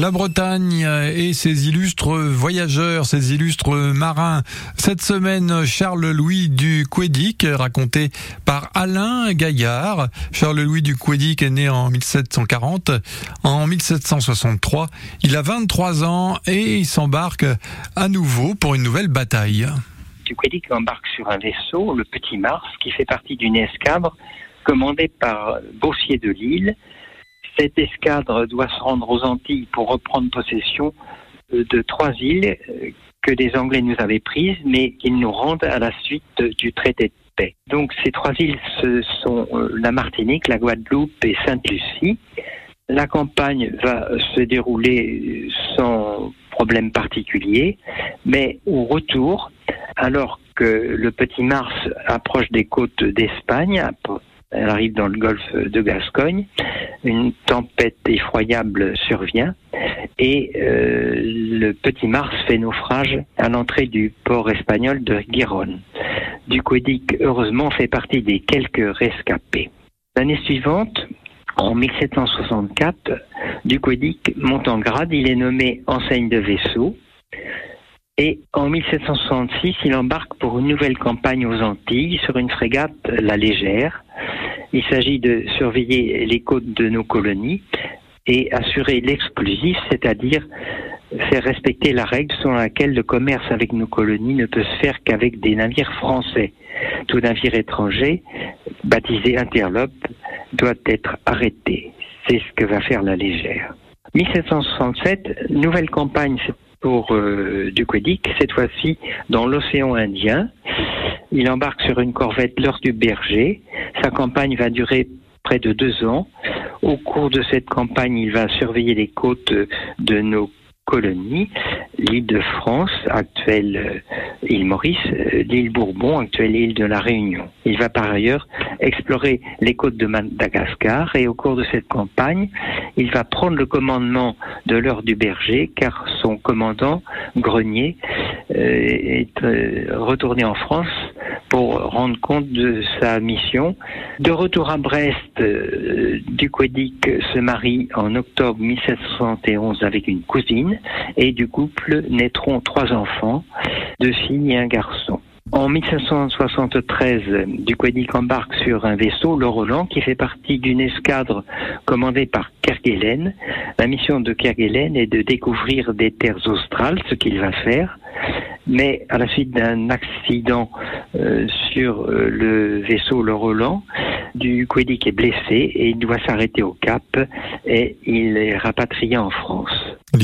La Bretagne et ses illustres voyageurs, ses illustres marins. Cette semaine, Charles-Louis du Quédic, raconté par Alain Gaillard. Charles-Louis du Quédic est né en 1740. En 1763, il a 23 ans et il s'embarque à nouveau pour une nouvelle bataille. Du Quédic embarque sur un vaisseau, le Petit Mars, qui fait partie d'une escadre commandée par Bossier de Lille cette escadre doit se rendre aux Antilles pour reprendre possession euh, de trois îles euh, que les Anglais nous avaient prises, mais qu'ils nous rendent à la suite du traité de paix. Donc ces trois îles, sont euh, la Martinique, la Guadeloupe et Sainte-Lucie. La campagne va se dérouler sans problème particulier, mais au retour, alors que le petit Mars approche des côtes d'Espagne, elle arrive dans le golfe de Gascogne, une tempête effroyable survient et euh, le petit Mars fait naufrage à l'entrée du port espagnol de Giron. Duquedic, heureusement, fait partie des quelques rescapés. L'année suivante, en 1764, Duquedic monte en grade, il est nommé enseigne de vaisseau. Et en 1766, il embarque pour une nouvelle campagne aux Antilles sur une frégate, la Légère, il s'agit de surveiller les côtes de nos colonies et assurer l'exclusif, c'est-à-dire faire respecter la règle selon laquelle le commerce avec nos colonies ne peut se faire qu'avec des navires français. Tout navire étranger, baptisé Interlope, doit être arrêté. C'est ce que va faire la légère. 1767, nouvelle campagne pour euh, cette fois-ci dans l'océan Indien. Il embarque sur une corvette l'heure du berger. Sa campagne va durer près de deux ans. Au cours de cette campagne, il va surveiller les côtes de nos colonies, l'île de France, actuelle euh, île Maurice, euh, l'île Bourbon, actuelle île de la Réunion. Il va par ailleurs explorer les côtes de Madagascar et au cours de cette campagne, il va prendre le commandement de l'heure du berger car son commandant, Grenier, euh, est retourné en France pour rendre compte de sa mission. De retour à Brest, euh, Duquedic se marie en octobre 1771 avec une cousine et du couple naîtront trois enfants, deux filles et un garçon. En 1773, Duquedic embarque sur un vaisseau, le Roland, qui fait partie d'une escadre commandée par Kerguelen. La mission de Kerguelen est de découvrir des terres australes, ce qu'il va faire mais à la suite d'un accident euh, sur euh, le vaisseau Le Roland, du Quédic est blessé et il doit s'arrêter au Cap et il est rapatrié en France.